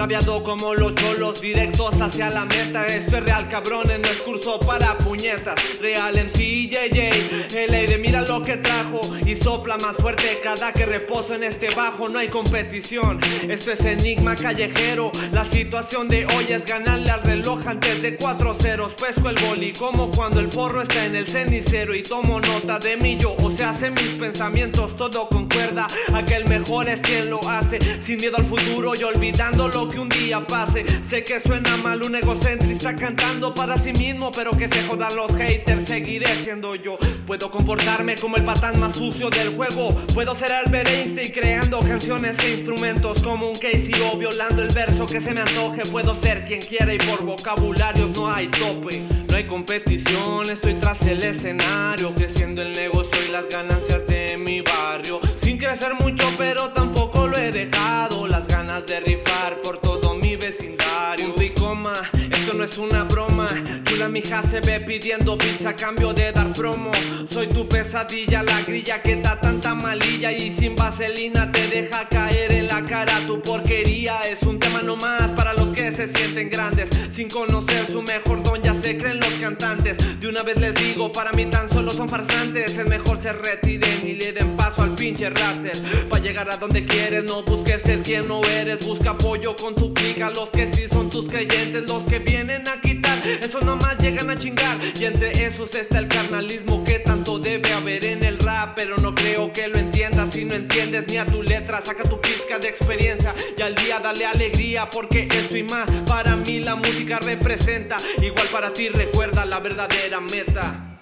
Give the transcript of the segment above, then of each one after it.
Braviado como los cholos, directos hacia la meta. Esto es real, cabrones, no es curso para puñetas. Real MC JJ, el aire mira lo que trajo y sopla más fuerte cada que reposo en este bajo. No hay competición, esto es enigma callejero. La situación de hoy es ganarle al reloj antes de cuatro ceros. Pesco el boli como cuando el porro está en el cenicero y tomo nota de mí. Yo, o sea, hace mis pensamientos, todo concuerda. Aquel mejor es quien lo hace, sin miedo al futuro y olvidando lo que un día pase. Sé que suena mal un egocentrista cantando para sí mismo, pero que se jodan los haters, seguiré siendo yo. Puedo comportarme como el patán más sucio del juego. Puedo ser Albert Einstein creando canciones e instrumentos como un Casey o violando el verso que se me antoje. Puedo ser quien quiera y por vocabularios no hay tope. No hay competición, estoy tras el escenario, creciendo el negocio y las ganancias de mi barrio. Sin crecer mucho, pero tampoco lo he dejado. Las ganas de rifar es una broma. Chula mija se ve pidiendo pizza a cambio de dar promo. Soy tu pesadilla, la grilla que da tanta malilla y sin vaselina te deja caer en la cara. Tu porquería es un tema nomás para los que se sienten grandes. Sin conocer su mejor don, ya se creen los cantantes. Una vez les digo, para mí tan solo son farsantes. Es mejor se retiren y le den paso al pinche racer. Para llegar a donde quieres, no busques ser quien no eres. Busca apoyo con tu clica. Los que sí son tus creyentes, los que vienen a quitar. Esos nomás llegan a chingar. Y entre esos está el carnalismo que tanto debe Pero no creo que lo entiendas. Si no entiendes ni a tu letra, saca tu pizca de experiencia. Y al día dale alegría, porque esto y más para mí la música representa. Igual para ti recuerda la verdadera meta.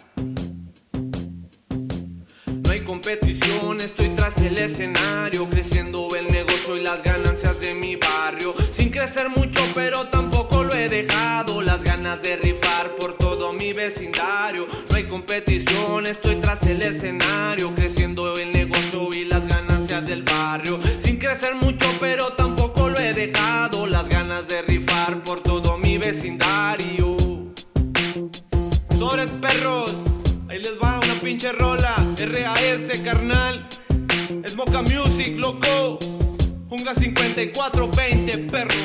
No hay competición, estoy tras el escenario, creciendo el negocio y las ganancias de mi barrio. Sin crecer mucho, pero tampoco lo he dejado. Las ganas de rifar por todo mi vecindario. No hay competición, estoy tras el escenario, creciendo el negocio y las ganancias del barrio. Sin crecer mucho, pero tampoco lo he dejado. Las ganas de rifar por todo mi vecindario. Sobres perros, ahí les va una pinche rola. RAS, carnal. Es Moca Music, loco. Jungla 5420, perro.